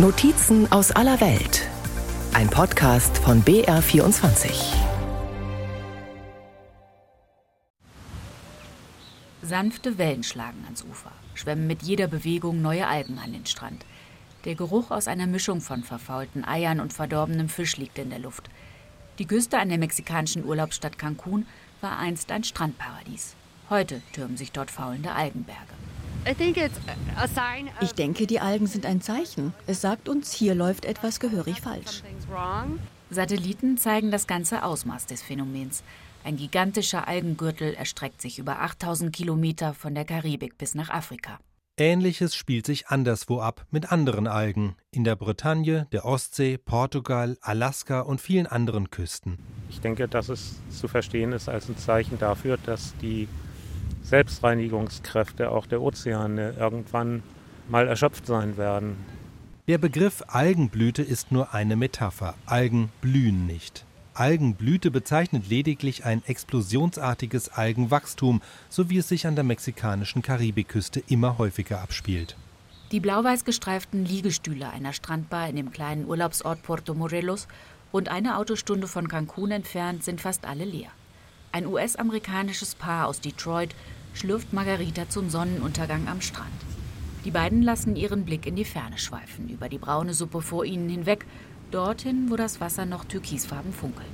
Notizen aus aller Welt. Ein Podcast von BR24. Sanfte Wellen schlagen ans Ufer, schwemmen mit jeder Bewegung neue Algen an den Strand. Der Geruch aus einer Mischung von verfaulten Eiern und verdorbenem Fisch liegt in der Luft. Die Küste an der mexikanischen Urlaubsstadt Cancun war einst ein Strandparadies. Heute türmen sich dort faulende Algenberge. Ich denke, die Algen sind ein Zeichen. Es sagt uns, hier läuft etwas gehörig falsch. Satelliten zeigen das ganze Ausmaß des Phänomens. Ein gigantischer Algengürtel erstreckt sich über 8000 Kilometer von der Karibik bis nach Afrika. Ähnliches spielt sich anderswo ab mit anderen Algen, in der Bretagne, der Ostsee, Portugal, Alaska und vielen anderen Küsten. Ich denke, dass es zu verstehen ist als ein Zeichen dafür, dass die Selbstreinigungskräfte auch der Ozeane irgendwann mal erschöpft sein werden. Der Begriff Algenblüte ist nur eine Metapher. Algen blühen nicht. Algenblüte bezeichnet lediglich ein explosionsartiges Algenwachstum, so wie es sich an der mexikanischen Karibikküste immer häufiger abspielt. Die blau-weiß gestreiften Liegestühle einer Strandbar in dem kleinen Urlaubsort Puerto Morelos, rund eine Autostunde von Cancun entfernt, sind fast alle leer. Ein US-amerikanisches Paar aus Detroit schlürft Margarita zum Sonnenuntergang am Strand. Die beiden lassen ihren Blick in die Ferne schweifen, über die braune Suppe vor ihnen hinweg, dorthin, wo das Wasser noch türkisfarben funkelt.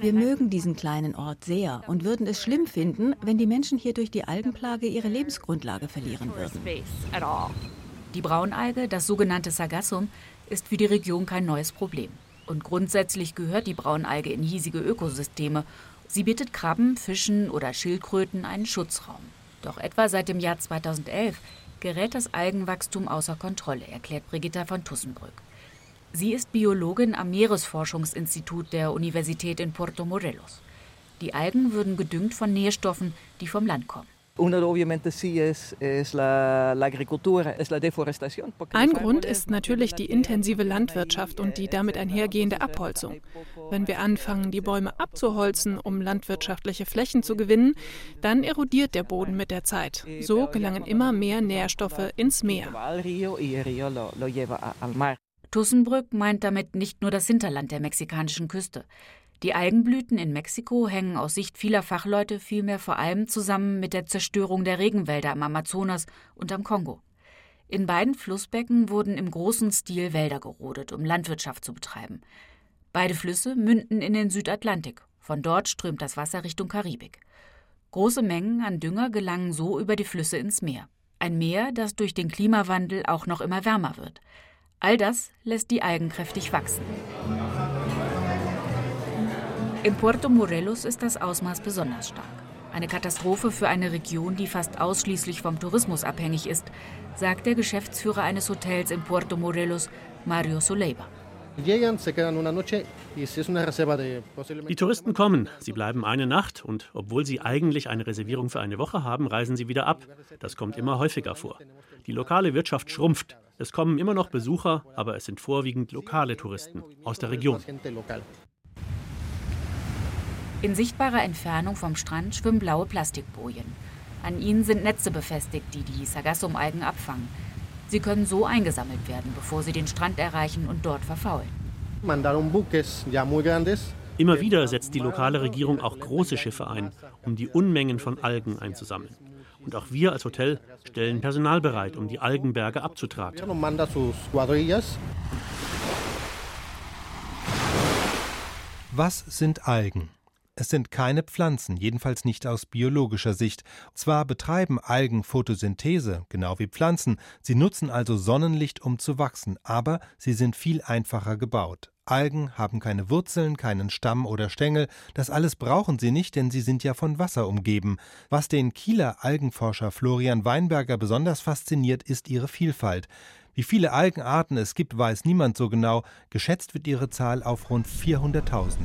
Wir mögen diesen kleinen Ort sehr und würden es schlimm finden, wenn die Menschen hier durch die Algenplage ihre Lebensgrundlage verlieren würden. Die Braunalge, das sogenannte Sargassum, ist für die Region kein neues Problem. Und grundsätzlich gehört die Braunalge in hiesige Ökosysteme Sie bietet Krabben, Fischen oder Schildkröten einen Schutzraum. Doch etwa seit dem Jahr 2011 gerät das Algenwachstum außer Kontrolle, erklärt Brigitta von Tussenbrück. Sie ist Biologin am Meeresforschungsinstitut der Universität in Puerto Morelos. Die Algen würden gedüngt von Nährstoffen, die vom Land kommen. Ein Grund ist natürlich die intensive Landwirtschaft und die damit einhergehende Abholzung. Wenn wir anfangen, die Bäume abzuholzen, um landwirtschaftliche Flächen zu gewinnen, dann erodiert der Boden mit der Zeit. So gelangen immer mehr Nährstoffe ins Meer. Tussenbrück meint damit nicht nur das Hinterland der mexikanischen Küste. Die Algenblüten in Mexiko hängen aus Sicht vieler Fachleute vielmehr vor allem zusammen mit der Zerstörung der Regenwälder am Amazonas und am Kongo. In beiden Flussbecken wurden im großen Stil Wälder gerodet, um Landwirtschaft zu betreiben. Beide Flüsse münden in den Südatlantik. Von dort strömt das Wasser Richtung Karibik. Große Mengen an Dünger gelangen so über die Flüsse ins Meer. Ein Meer, das durch den Klimawandel auch noch immer wärmer wird. All das lässt die Algen kräftig wachsen. In Puerto Morelos ist das Ausmaß besonders stark. Eine Katastrophe für eine Region, die fast ausschließlich vom Tourismus abhängig ist, sagt der Geschäftsführer eines Hotels in Puerto Morelos, Mario Soleiba. Die Touristen kommen, sie bleiben eine Nacht und obwohl sie eigentlich eine Reservierung für eine Woche haben, reisen sie wieder ab. Das kommt immer häufiger vor. Die lokale Wirtschaft schrumpft. Es kommen immer noch Besucher, aber es sind vorwiegend lokale Touristen aus der Region. In sichtbarer Entfernung vom Strand schwimmen blaue Plastikbojen. An ihnen sind Netze befestigt, die die Sargassum-Algen abfangen. Sie können so eingesammelt werden, bevor sie den Strand erreichen und dort verfaulen. Immer wieder setzt die lokale Regierung auch große Schiffe ein, um die Unmengen von Algen einzusammeln. Und auch wir als Hotel stellen Personal bereit, um die Algenberge abzutragen. Was sind Algen? Es sind keine Pflanzen, jedenfalls nicht aus biologischer Sicht. Zwar betreiben Algen Photosynthese, genau wie Pflanzen, sie nutzen also Sonnenlicht, um zu wachsen, aber sie sind viel einfacher gebaut. Algen haben keine Wurzeln, keinen Stamm oder Stängel, das alles brauchen sie nicht, denn sie sind ja von Wasser umgeben. Was den Kieler Algenforscher Florian Weinberger besonders fasziniert, ist ihre Vielfalt. Wie viele Algenarten es gibt, weiß niemand so genau, geschätzt wird ihre Zahl auf rund 400.000.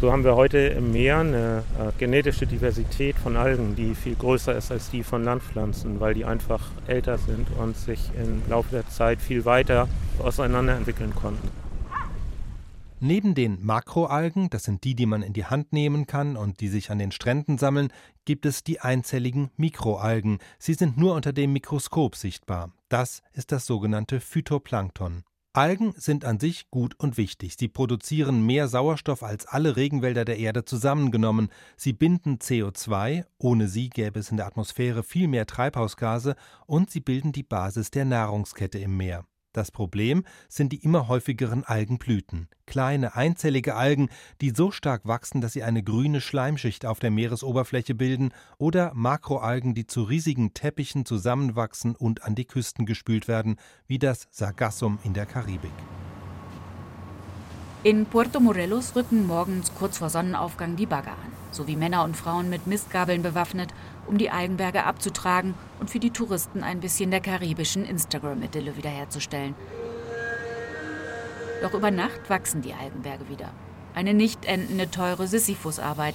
So haben wir heute im Meer eine äh, genetische Diversität von Algen, die viel größer ist als die von Landpflanzen, weil die einfach älter sind und sich im Laufe der Zeit viel weiter auseinanderentwickeln konnten. Neben den Makroalgen, das sind die, die man in die Hand nehmen kann und die sich an den Stränden sammeln, gibt es die einzelligen Mikroalgen. Sie sind nur unter dem Mikroskop sichtbar. Das ist das sogenannte Phytoplankton. Algen sind an sich gut und wichtig. Sie produzieren mehr Sauerstoff als alle Regenwälder der Erde zusammengenommen. Sie binden CO2, ohne sie gäbe es in der Atmosphäre viel mehr Treibhausgase, und sie bilden die Basis der Nahrungskette im Meer. Das Problem sind die immer häufigeren Algenblüten. Kleine, einzellige Algen, die so stark wachsen, dass sie eine grüne Schleimschicht auf der Meeresoberfläche bilden, oder Makroalgen, die zu riesigen Teppichen zusammenwachsen und an die Küsten gespült werden, wie das Sargassum in der Karibik. In Puerto Morelos rücken morgens kurz vor Sonnenaufgang die Bagger an, sowie Männer und Frauen mit Mistgabeln bewaffnet um die Algenberge abzutragen und für die Touristen ein bisschen der karibischen Instagram-Idylle wiederherzustellen. Doch über Nacht wachsen die Algenberge wieder. Eine nicht endende teure Sisyphusarbeit.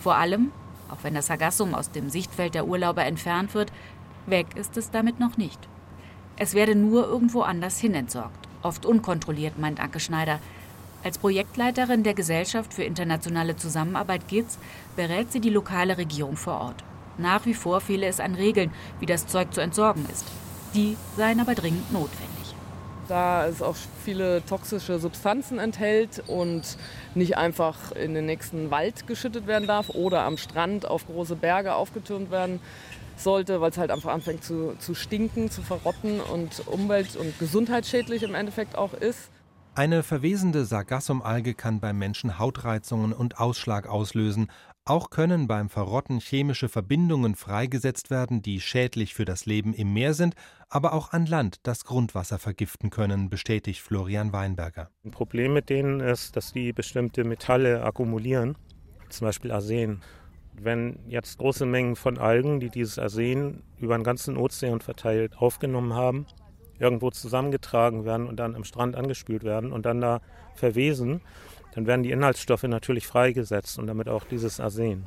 Vor allem, auch wenn das Sargassum aus dem Sichtfeld der Urlauber entfernt wird, weg ist es damit noch nicht. Es werde nur irgendwo anders hin entsorgt. Oft unkontrolliert, meint Anke Schneider. Als Projektleiterin der Gesellschaft für internationale Zusammenarbeit GITS berät sie die lokale Regierung vor Ort. Nach wie vor fehle es an Regeln, wie das Zeug zu entsorgen ist. Die seien aber dringend notwendig. Da es auch viele toxische Substanzen enthält und nicht einfach in den nächsten Wald geschüttet werden darf oder am Strand auf große Berge aufgetürmt werden sollte, weil es halt einfach anfängt zu, zu stinken, zu verrotten und umwelt- und gesundheitsschädlich im Endeffekt auch ist. Eine verwesende Sargassumalge kann beim Menschen Hautreizungen und Ausschlag auslösen, auch können beim Verrotten chemische Verbindungen freigesetzt werden, die schädlich für das Leben im Meer sind, aber auch an Land das Grundwasser vergiften können, bestätigt Florian Weinberger. Ein Problem mit denen ist, dass die bestimmte Metalle akkumulieren, zum Beispiel Arsen. Wenn jetzt große Mengen von Algen, die dieses Arsen über den ganzen Ozean verteilt aufgenommen haben, irgendwo zusammengetragen werden und dann am Strand angespült werden und dann da verwesen, dann werden die Inhaltsstoffe natürlich freigesetzt und damit auch dieses Arsen.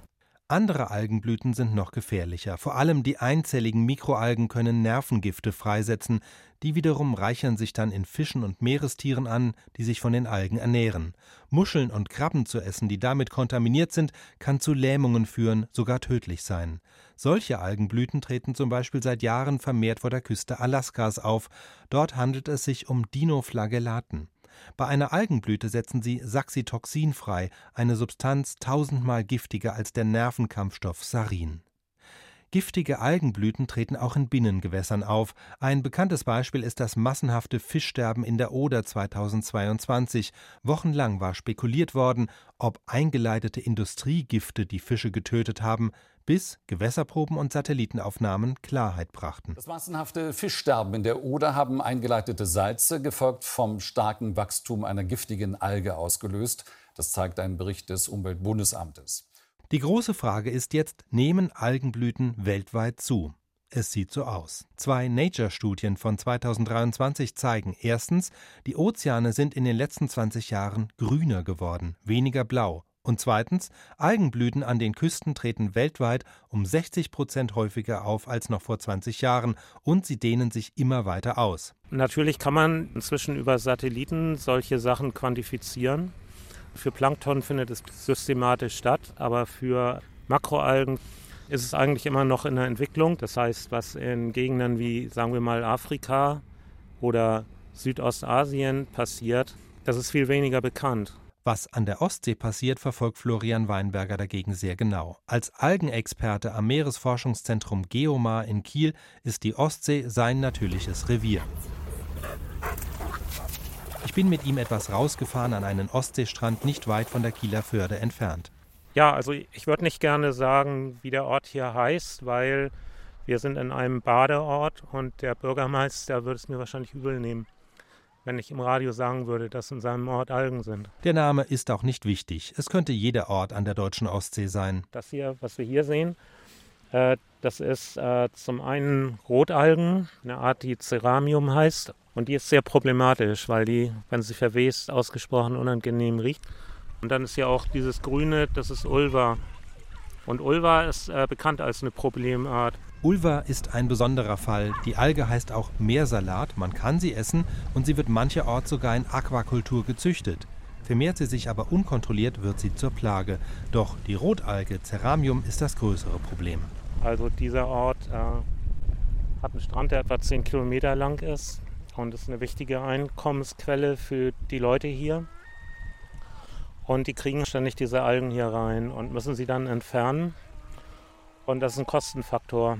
Andere Algenblüten sind noch gefährlicher. Vor allem die einzelligen Mikroalgen können Nervengifte freisetzen, die wiederum reichern sich dann in Fischen und Meerestieren an, die sich von den Algen ernähren. Muscheln und Krabben zu essen, die damit kontaminiert sind, kann zu Lähmungen führen, sogar tödlich sein. Solche Algenblüten treten zum Beispiel seit Jahren vermehrt vor der Küste Alaskas auf. Dort handelt es sich um Dinoflagellaten. Bei einer Algenblüte setzen sie Saxitoxin frei, eine Substanz tausendmal giftiger als der Nervenkampfstoff Sarin. Giftige Algenblüten treten auch in Binnengewässern auf. Ein bekanntes Beispiel ist das massenhafte Fischsterben in der Oder 2022. Wochenlang war spekuliert worden, ob eingeleitete Industriegifte die Fische getötet haben bis Gewässerproben und Satellitenaufnahmen Klarheit brachten. Das massenhafte Fischsterben in der Oder haben eingeleitete Salze, gefolgt vom starken Wachstum einer giftigen Alge, ausgelöst. Das zeigt ein Bericht des Umweltbundesamtes. Die große Frage ist jetzt, nehmen Algenblüten weltweit zu? Es sieht so aus. Zwei Nature-Studien von 2023 zeigen erstens, die Ozeane sind in den letzten 20 Jahren grüner geworden, weniger blau. Und zweitens, Algenblüten an den Küsten treten weltweit um 60 Prozent häufiger auf als noch vor 20 Jahren und sie dehnen sich immer weiter aus. Natürlich kann man inzwischen über Satelliten solche Sachen quantifizieren. Für Plankton findet es systematisch statt, aber für Makroalgen ist es eigentlich immer noch in der Entwicklung. Das heißt, was in Gegenden wie, sagen wir mal, Afrika oder Südostasien passiert, das ist viel weniger bekannt. Was an der Ostsee passiert, verfolgt Florian Weinberger dagegen sehr genau. Als Algenexperte am Meeresforschungszentrum Geomar in Kiel ist die Ostsee sein natürliches Revier. Ich bin mit ihm etwas rausgefahren an einen Ostseestrand nicht weit von der Kieler Förde entfernt. Ja, also ich würde nicht gerne sagen, wie der Ort hier heißt, weil wir sind in einem Badeort und der Bürgermeister würde es mir wahrscheinlich übel nehmen wenn ich im Radio sagen würde, dass in seinem Ort Algen sind. Der Name ist auch nicht wichtig. Es könnte jeder Ort an der deutschen Ostsee sein. Das hier, was wir hier sehen, äh, das ist äh, zum einen Rotalgen, eine Art, die Ceramium heißt. Und die ist sehr problematisch, weil die, wenn sie verwest, ausgesprochen unangenehm riecht. Und dann ist hier auch dieses Grüne, das ist Ulva. Und Ulva ist äh, bekannt als eine Problemart. Ulva ist ein besonderer Fall. Die Alge heißt auch Meersalat, man kann sie essen und sie wird mancherorts sogar in Aquakultur gezüchtet. Vermehrt sie sich aber unkontrolliert, wird sie zur Plage. Doch die Rotalge Ceramium ist das größere Problem. Also dieser Ort äh, hat einen Strand, der etwa 10 Kilometer lang ist und ist eine wichtige Einkommensquelle für die Leute hier. Und die kriegen ständig diese Algen hier rein und müssen sie dann entfernen. Und das ist ein Kostenfaktor.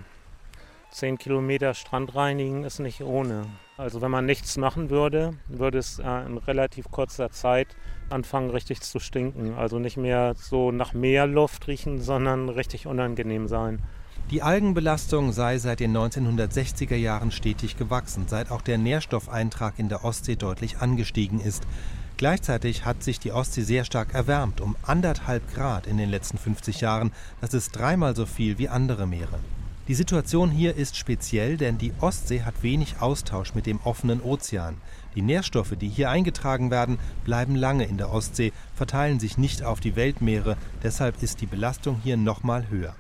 10 Kilometer Strand reinigen ist nicht ohne. Also wenn man nichts machen würde, würde es äh, in relativ kurzer Zeit anfangen richtig zu stinken. Also nicht mehr so nach Meerluft riechen, sondern richtig unangenehm sein. Die Algenbelastung sei seit den 1960er Jahren stetig gewachsen, seit auch der Nährstoffeintrag in der Ostsee deutlich angestiegen ist. Gleichzeitig hat sich die Ostsee sehr stark erwärmt, um anderthalb Grad in den letzten 50 Jahren. Das ist dreimal so viel wie andere Meere. Die Situation hier ist speziell, denn die Ostsee hat wenig Austausch mit dem offenen Ozean. Die Nährstoffe, die hier eingetragen werden, bleiben lange in der Ostsee, verteilen sich nicht auf die Weltmeere, deshalb ist die Belastung hier nochmal höher.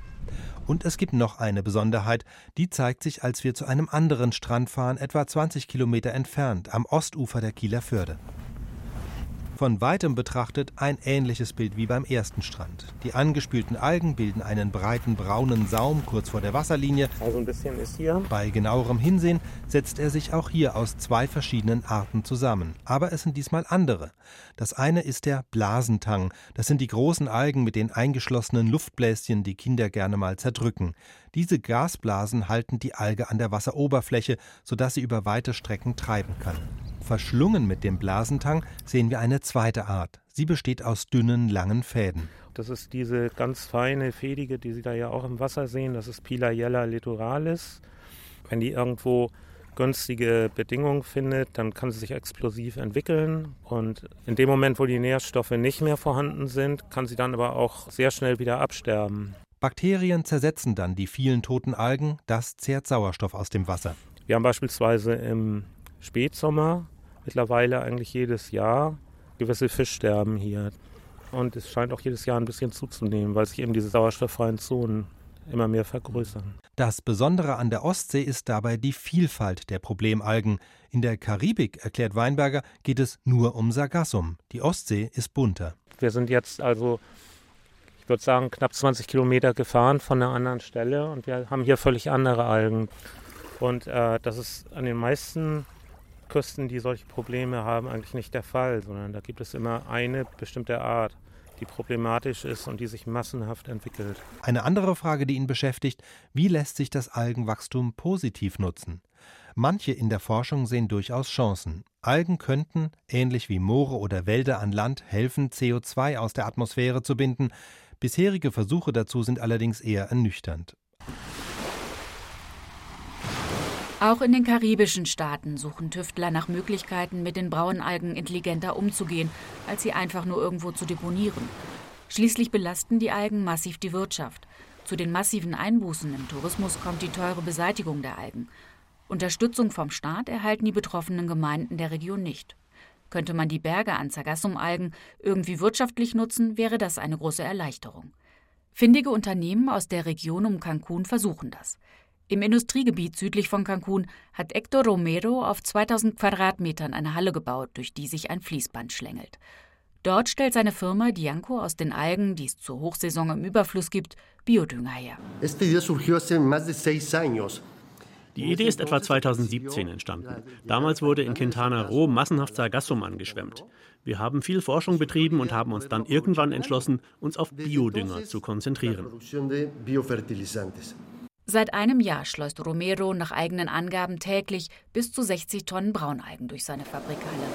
Und es gibt noch eine Besonderheit, die zeigt sich, als wir zu einem anderen Strand fahren, etwa 20 Kilometer entfernt, am Ostufer der Kieler Förde. Von weitem betrachtet ein ähnliches Bild wie beim ersten Strand. Die angespülten Algen bilden einen breiten braunen Saum kurz vor der Wasserlinie. Also ein bisschen ist hier. Bei genauerem Hinsehen setzt er sich auch hier aus zwei verschiedenen Arten zusammen. Aber es sind diesmal andere. Das eine ist der Blasentang. Das sind die großen Algen mit den eingeschlossenen Luftbläschen, die Kinder gerne mal zerdrücken. Diese Gasblasen halten die Alge an der Wasseroberfläche, sodass sie über weite Strecken treiben kann. Verschlungen mit dem Blasentang sehen wir eine zweite Art. Sie besteht aus dünnen, langen Fäden. Das ist diese ganz feine, fädige, die Sie da ja auch im Wasser sehen. Das ist Pilaiella littoralis. Wenn die irgendwo günstige Bedingungen findet, dann kann sie sich explosiv entwickeln. Und in dem Moment, wo die Nährstoffe nicht mehr vorhanden sind, kann sie dann aber auch sehr schnell wieder absterben. Bakterien zersetzen dann die vielen toten Algen, das zehrt Sauerstoff aus dem Wasser. Wir haben beispielsweise im Spätsommer mittlerweile eigentlich jedes Jahr gewisse Fischsterben hier. Und es scheint auch jedes Jahr ein bisschen zuzunehmen, weil sich eben diese sauerstofffreien Zonen immer mehr vergrößern. Das Besondere an der Ostsee ist dabei die Vielfalt der Problemalgen. In der Karibik, erklärt Weinberger, geht es nur um Sargassum. Die Ostsee ist bunter. Wir sind jetzt also, ich würde sagen, knapp 20 Kilometer gefahren von einer anderen Stelle und wir haben hier völlig andere Algen. Und äh, das ist an den meisten Küsten, die solche Probleme haben, eigentlich nicht der Fall, sondern da gibt es immer eine bestimmte Art, die problematisch ist und die sich massenhaft entwickelt. Eine andere Frage, die ihn beschäftigt, wie lässt sich das Algenwachstum positiv nutzen? Manche in der Forschung sehen durchaus Chancen. Algen könnten, ähnlich wie Moore oder Wälder an Land, helfen, CO2 aus der Atmosphäre zu binden. Bisherige Versuche dazu sind allerdings eher ernüchternd. Auch in den karibischen Staaten suchen Tüftler nach Möglichkeiten, mit den Braunalgen intelligenter umzugehen, als sie einfach nur irgendwo zu deponieren. Schließlich belasten die Algen massiv die Wirtschaft. Zu den massiven Einbußen im Tourismus kommt die teure Beseitigung der Algen. Unterstützung vom Staat erhalten die betroffenen Gemeinden der Region nicht. Könnte man die Berge an Sargassum-Algen irgendwie wirtschaftlich nutzen, wäre das eine große Erleichterung. Findige Unternehmen aus der Region um Cancun versuchen das. Im Industriegebiet südlich von Cancun hat Hector Romero auf 2000 Quadratmetern eine Halle gebaut, durch die sich ein Fließband schlängelt. Dort stellt seine Firma Dianco aus den Algen, die es zur Hochsaison im Überfluss gibt, Biodünger her. Die Idee ist etwa 2017 entstanden. Damals wurde in Quintana Roo massenhaft Sargassum angeschwemmt. Wir haben viel Forschung betrieben und haben uns dann irgendwann entschlossen, uns auf Biodünger zu konzentrieren. Seit einem Jahr schleust Romero nach eigenen Angaben täglich bis zu 60 Tonnen Braunalgen durch seine Fabrikhalle.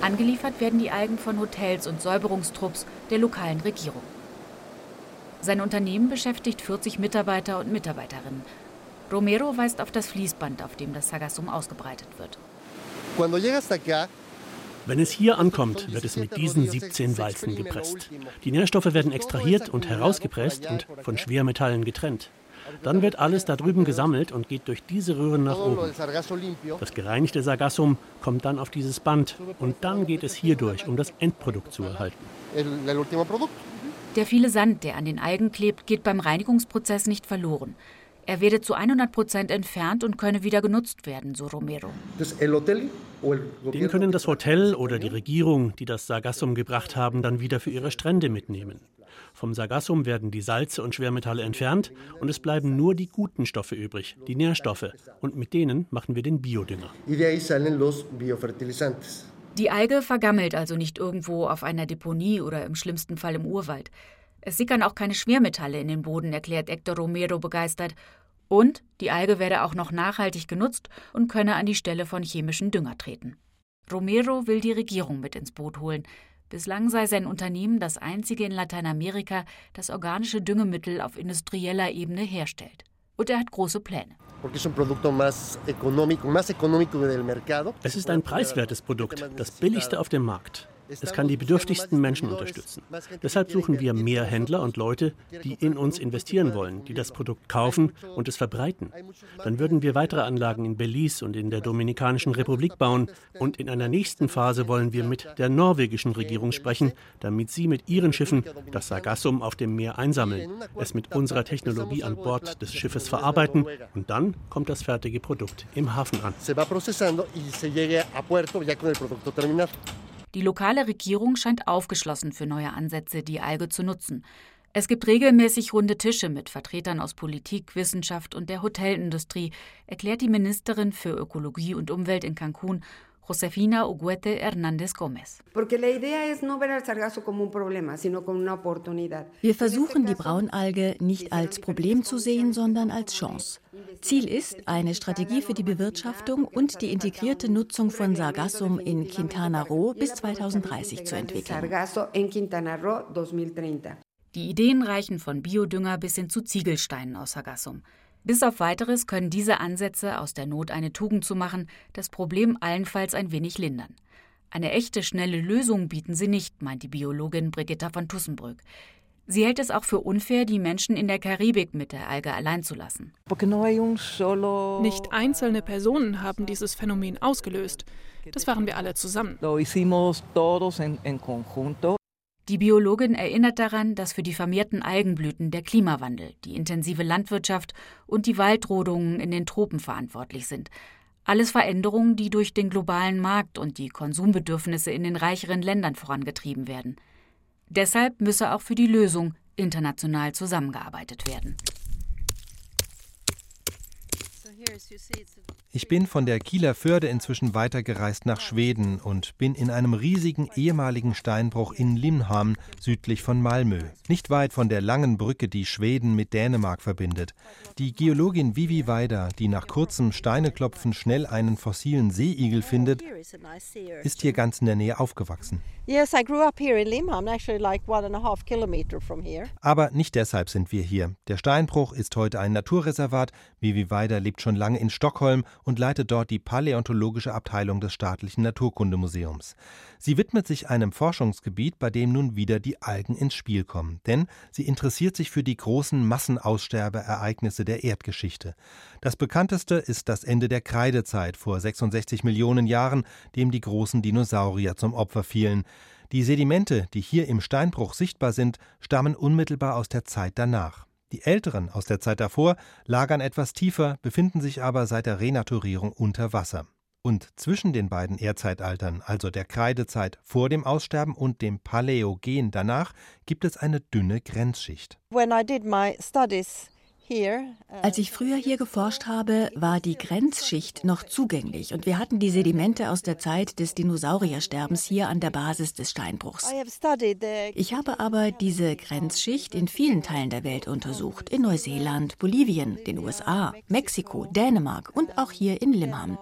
Angeliefert werden die Algen von Hotels und Säuberungstrupps der lokalen Regierung. Sein Unternehmen beschäftigt 40 Mitarbeiter und Mitarbeiterinnen. Romero weist auf das Fließband, auf dem das Sagassum ausgebreitet wird. Wenn es hier ankommt, wird es mit diesen 17 Walzen gepresst. Die Nährstoffe werden extrahiert und herausgepresst und von Schwermetallen getrennt. Dann wird alles da drüben gesammelt und geht durch diese Röhren nach oben. Das gereinigte Sargassum kommt dann auf dieses Band und dann geht es hier durch, um das Endprodukt zu erhalten. Der viele Sand, der an den Algen klebt, geht beim Reinigungsprozess nicht verloren. Er werde zu 100 Prozent entfernt und könne wieder genutzt werden, so Romero. Den können das Hotel oder die Regierung, die das Sargassum gebracht haben, dann wieder für ihre Strände mitnehmen. Vom Sargassum werden die Salze und Schwermetalle entfernt und es bleiben nur die guten Stoffe übrig, die Nährstoffe. Und mit denen machen wir den Biodünger. Die Alge vergammelt also nicht irgendwo auf einer Deponie oder im schlimmsten Fall im Urwald. Es sickern auch keine Schwermetalle in den Boden, erklärt Hector Romero begeistert. Und die Alge werde auch noch nachhaltig genutzt und könne an die Stelle von chemischen Dünger treten. Romero will die Regierung mit ins Boot holen. Bislang sei sein Unternehmen das einzige in Lateinamerika, das organische Düngemittel auf industrieller Ebene herstellt. Und er hat große Pläne. Es ist ein preiswertes Produkt, das billigste auf dem Markt. Es kann die bedürftigsten Menschen unterstützen. Deshalb suchen wir mehr Händler und Leute, die in uns investieren wollen, die das Produkt kaufen und es verbreiten. Dann würden wir weitere Anlagen in Belize und in der Dominikanischen Republik bauen. Und in einer nächsten Phase wollen wir mit der norwegischen Regierung sprechen, damit sie mit ihren Schiffen das Sargassum auf dem Meer einsammeln, es mit unserer Technologie an Bord des Schiffes verarbeiten und dann kommt das fertige Produkt im Hafen an. Die lokale Regierung scheint aufgeschlossen für neue Ansätze, die Alge zu nutzen. Es gibt regelmäßig runde Tische mit Vertretern aus Politik, Wissenschaft und der Hotelindustrie, erklärt die Ministerin für Ökologie und Umwelt in Cancun Josefina Uguete Hernández Gómez. Wir versuchen die Braunalge nicht als Problem zu sehen, sondern als Chance. Ziel ist eine Strategie für die Bewirtschaftung und die integrierte Nutzung von Sargassum in Quintana Roo bis 2030 zu entwickeln. Die Ideen reichen von Biodünger bis hin zu Ziegelsteinen aus Sargassum. Bis auf weiteres können diese Ansätze, aus der Not eine Tugend zu machen, das Problem allenfalls ein wenig lindern. Eine echte, schnelle Lösung bieten sie nicht, meint die Biologin Brigitta von Tussenbrück. Sie hält es auch für unfair, die Menschen in der Karibik mit der Alge allein zu lassen. Nicht einzelne Personen haben dieses Phänomen ausgelöst. Das waren wir alle zusammen. Die Biologin erinnert daran, dass für die vermehrten Algenblüten der Klimawandel, die intensive Landwirtschaft und die Waldrodungen in den Tropen verantwortlich sind. Alles Veränderungen, die durch den globalen Markt und die Konsumbedürfnisse in den reicheren Ländern vorangetrieben werden. Deshalb müsse auch für die Lösung international zusammengearbeitet werden. Ich bin von der Kieler Förde inzwischen weitergereist nach Schweden und bin in einem riesigen ehemaligen Steinbruch in Limhamn südlich von Malmö, nicht weit von der langen Brücke, die Schweden mit Dänemark verbindet. Die Geologin Vivi Weider, die nach kurzem Steineklopfen schnell einen fossilen Seeigel findet, ist hier ganz in der Nähe aufgewachsen. Aber nicht deshalb sind wir hier. Der Steinbruch ist heute ein Naturreservat. Vivi Weider lebt schon lange in Stockholm und leitet dort die paläontologische Abteilung des staatlichen Naturkundemuseums. Sie widmet sich einem Forschungsgebiet, bei dem nun wieder die Algen ins Spiel kommen, denn sie interessiert sich für die großen Massenaussterbeereignisse der Erdgeschichte. Das bekannteste ist das Ende der Kreidezeit vor 66 Millionen Jahren, dem die großen Dinosaurier zum Opfer fielen. Die Sedimente, die hier im Steinbruch sichtbar sind, stammen unmittelbar aus der Zeit danach. Die älteren aus der Zeit davor lagern etwas tiefer, befinden sich aber seit der Renaturierung unter Wasser. Und zwischen den beiden Erdzeitaltern, also der Kreidezeit vor dem Aussterben und dem Paläogen danach, gibt es eine dünne Grenzschicht. When I did my studies als ich früher hier geforscht habe, war die Grenzschicht noch zugänglich und wir hatten die Sedimente aus der Zeit des Dinosauriersterbens hier an der Basis des Steinbruchs. Ich habe aber diese Grenzschicht in vielen Teilen der Welt untersucht, in Neuseeland, Bolivien, den USA, Mexiko, Dänemark und auch hier in Limham.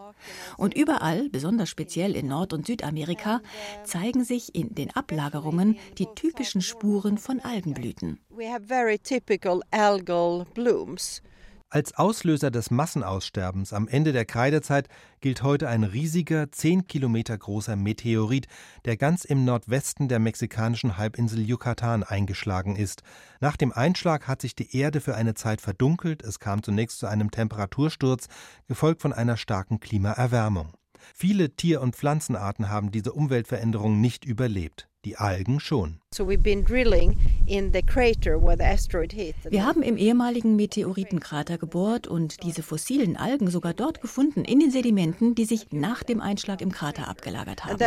Und überall, besonders speziell in Nord- und Südamerika, zeigen sich in den Ablagerungen die typischen Spuren von Algenblüten. Als Auslöser des Massenaussterbens am Ende der Kreidezeit gilt heute ein riesiger, zehn Kilometer großer Meteorit, der ganz im Nordwesten der mexikanischen Halbinsel Yucatan eingeschlagen ist. Nach dem Einschlag hat sich die Erde für eine Zeit verdunkelt, es kam zunächst zu einem Temperatursturz, gefolgt von einer starken Klimaerwärmung. Viele Tier- und Pflanzenarten haben diese Umweltveränderung nicht überlebt. Die Algen schon. Wir haben im ehemaligen Meteoritenkrater gebohrt und diese fossilen Algen sogar dort gefunden, in den Sedimenten, die sich nach dem Einschlag im Krater abgelagert haben. Also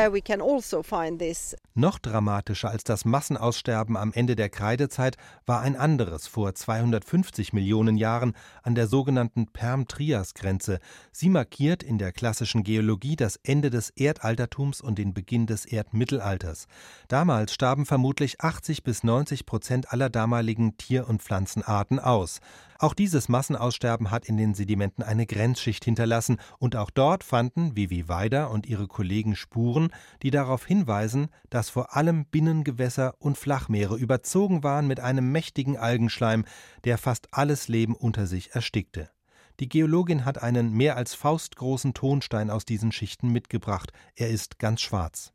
Noch dramatischer als das Massenaussterben am Ende der Kreidezeit war ein anderes vor 250 Millionen Jahren an der sogenannten Perm-Trias-Grenze. Sie markiert in der klassischen Geologie das Ende des Erdaltertums und den Beginn des Erdmittelalters. Damals starben vermutlich 80 bis 90 Prozent aller damaligen Tier- und Pflanzenarten aus. Auch dieses Massenaussterben hat in den Sedimenten eine Grenzschicht hinterlassen und auch dort fanden Vivi Weider und ihre Kollegen Spuren, die darauf hinweisen, dass vor allem Binnengewässer und Flachmeere überzogen waren mit einem mächtigen Algenschleim, der fast alles Leben unter sich erstickte. Die Geologin hat einen mehr als faustgroßen Tonstein aus diesen Schichten mitgebracht. Er ist ganz schwarz.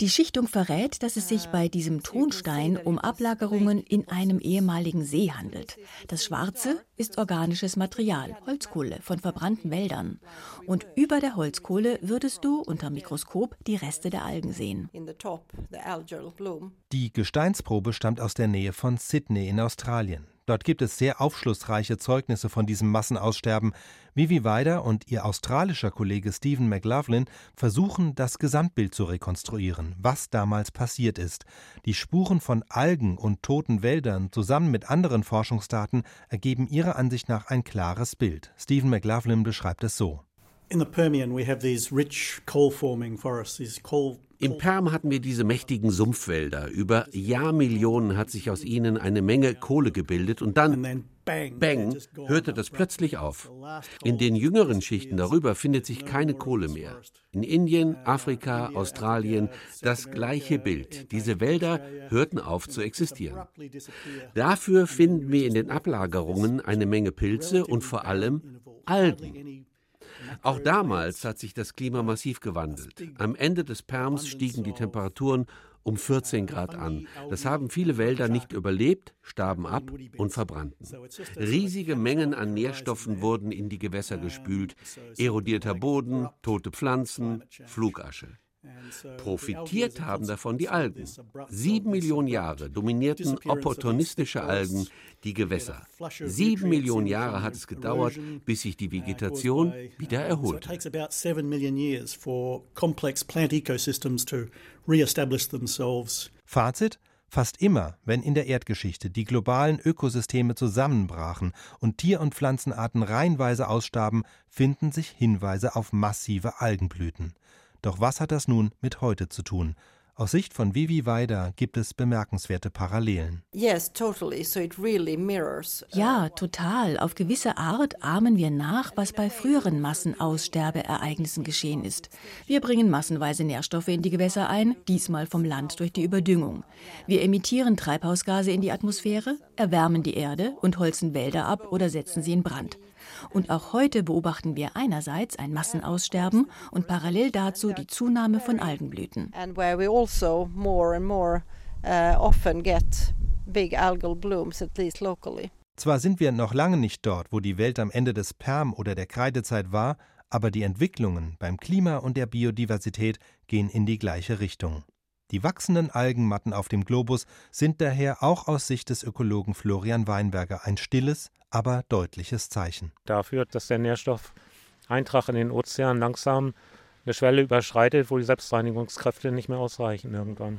Die Schichtung verrät, dass es sich bei diesem Tonstein um Ablagerungen in einem ehemaligen See handelt. Das Schwarze ist organisches Material, Holzkohle von verbrannten Wäldern. Und über der Holzkohle würdest du unter Mikroskop die Reste der Algen sehen. Die Gesteinsprobe stammt aus der Nähe von Sydney in Australien. Dort gibt es sehr aufschlussreiche Zeugnisse von diesem Massenaussterben. Vivi Weider und ihr australischer Kollege Stephen McLaughlin versuchen, das Gesamtbild zu rekonstruieren, was damals passiert ist. Die Spuren von Algen und toten Wäldern zusammen mit anderen Forschungsdaten ergeben ihrer Ansicht nach ein klares Bild. Stephen McLaughlin beschreibt es so. In the Permian we have these rich coal forming forests, these coal im Perm hatten wir diese mächtigen Sumpfwälder. Über Jahrmillionen hat sich aus ihnen eine Menge Kohle gebildet und dann, bang, hörte das plötzlich auf. In den jüngeren Schichten darüber findet sich keine Kohle mehr. In Indien, Afrika, Australien das gleiche Bild. Diese Wälder hörten auf zu existieren. Dafür finden wir in den Ablagerungen eine Menge Pilze und vor allem Algen. Auch damals hat sich das Klima massiv gewandelt. Am Ende des Perms stiegen die Temperaturen um 14 Grad an. Das haben viele Wälder nicht überlebt, starben ab und verbrannten. Riesige Mengen an Nährstoffen wurden in die Gewässer gespült, erodierter Boden, tote Pflanzen, Flugasche. Profitiert haben davon die Algen. Sieben Millionen Jahre dominierten opportunistische Algen die Gewässer. Sieben Millionen Jahre hat es gedauert, bis sich die Vegetation wieder erholte. Fazit? Fast immer, wenn in der Erdgeschichte die globalen Ökosysteme zusammenbrachen und Tier- und Pflanzenarten reihenweise ausstarben, finden sich Hinweise auf massive Algenblüten. Doch was hat das nun mit heute zu tun? Aus Sicht von Vivi Weider gibt es bemerkenswerte Parallelen. Yes, totally. So it really mirrors. Uh, ja, total. Auf gewisse Art ahmen wir nach, was bei früheren Massenaussterbeereignissen geschehen ist. Wir bringen massenweise Nährstoffe in die Gewässer ein, diesmal vom Land durch die Überdüngung. Wir emittieren Treibhausgase in die Atmosphäre, erwärmen die Erde und holzen Wälder ab oder setzen sie in Brand. Und auch heute beobachten wir einerseits ein Massenaussterben und parallel dazu die Zunahme von Algenblüten. Also uh, Zwar sind wir noch lange nicht dort, wo die Welt am Ende des Perm oder der Kreidezeit war, aber die Entwicklungen beim Klima und der Biodiversität gehen in die gleiche Richtung. Die wachsenden Algenmatten auf dem Globus sind daher auch aus Sicht des Ökologen Florian Weinberger ein stilles, aber deutliches Zeichen. Dafür, dass der Nährstoffeintrag in den Ozean langsam eine Schwelle überschreitet, wo die Selbstreinigungskräfte nicht mehr ausreichen irgendwann.